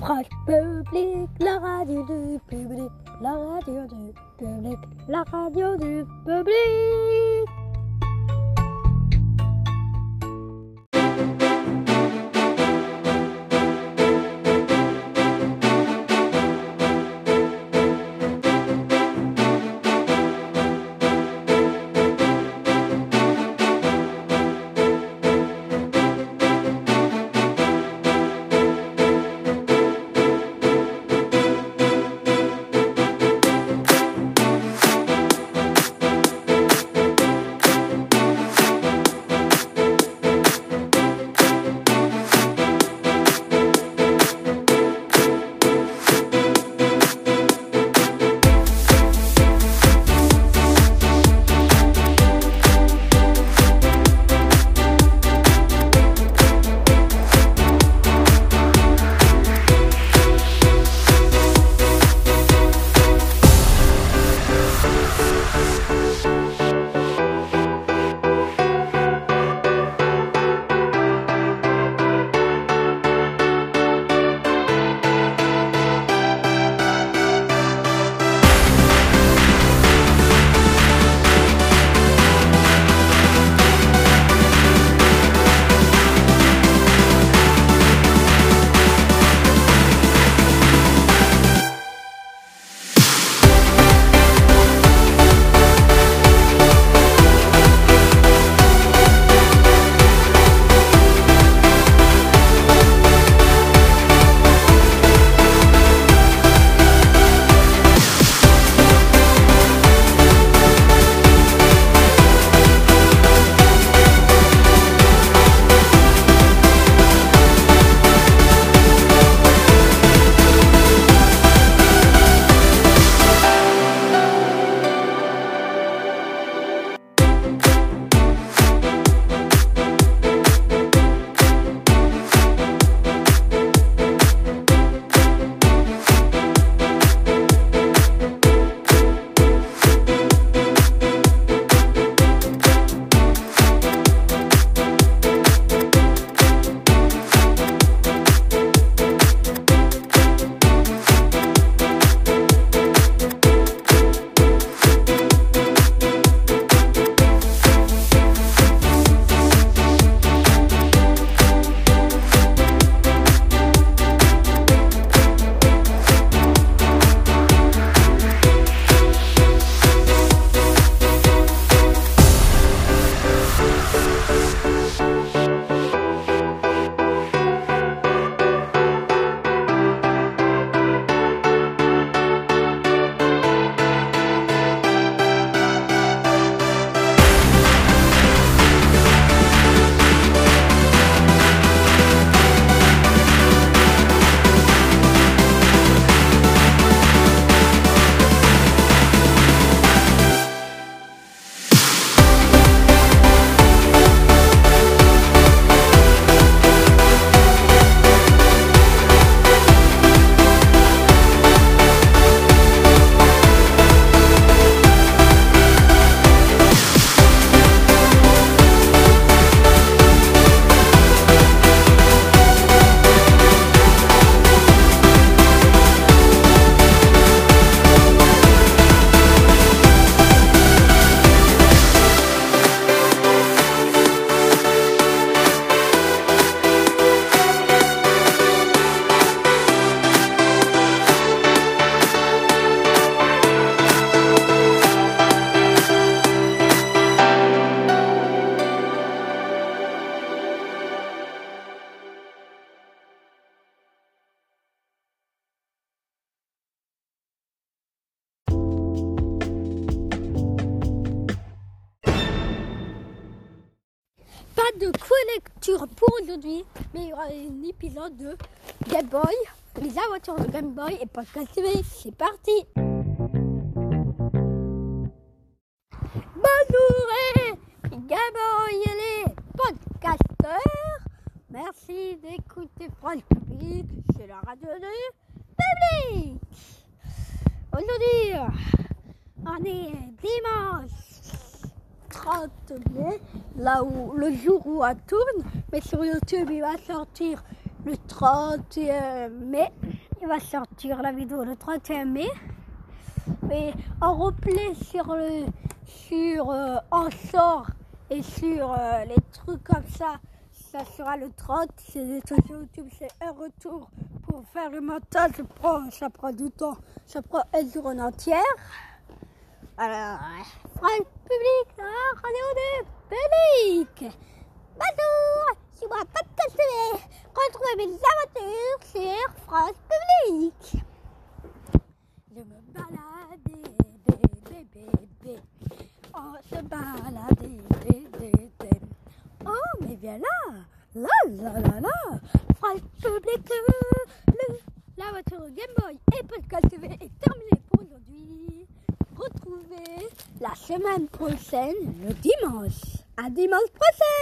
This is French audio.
France Public, la radio du public, la radio du public, la radio du public. De lecture pour aujourd'hui, mais il y aura un épisode de Game Boy, les aventures de Game Boy et Podcast. C'est parti. Bonjour et Game Boy et les podcasteurs. Merci d'écouter France Public, c'est la radio du public. Aujourd'hui, on est dimanche 30 mai, là où le jour où on tourne, mais sur YouTube il va sortir le 31 mai. Il va sortir la vidéo le 31 mai. Et en replay sur le sur euh, en sort et sur euh, les trucs comme ça, ça sera le 30. C'est sur YouTube, c'est un retour pour faire le montage. Ça prend, du temps, ça prend une journée entière. Alors, Public, public. Bonjour, moi Podcast TV. Retrouvez mes aventures sur France Public. Je me des, des, des, On se des, des, des. Oh, mais viens là, là, là, là, là. France Public, la voiture Game Boy et Podcast TV est terminée la semaine prochaine, le dimanche. À dimanche prochain